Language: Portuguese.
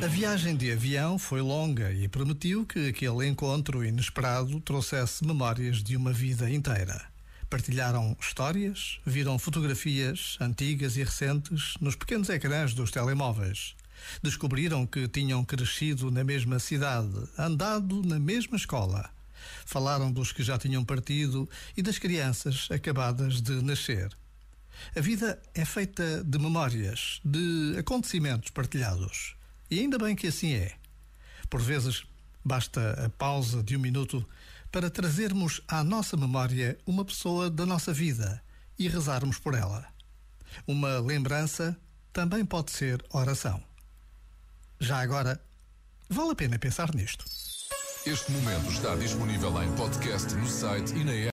A viagem de avião foi longa e permitiu que aquele encontro inesperado trouxesse memórias de uma vida inteira. Partilharam histórias, viram fotografias antigas e recentes nos pequenos ecrãs dos telemóveis. Descobriram que tinham crescido na mesma cidade, andado na mesma escola. Falaram dos que já tinham partido e das crianças acabadas de nascer. A vida é feita de memórias, de acontecimentos partilhados. E ainda bem que assim é. Por vezes, basta a pausa de um minuto para trazermos à nossa memória uma pessoa da nossa vida e rezarmos por ela. Uma lembrança também pode ser oração. Já agora, vale a pena pensar nisto. Este momento está disponível em podcast no site e na app.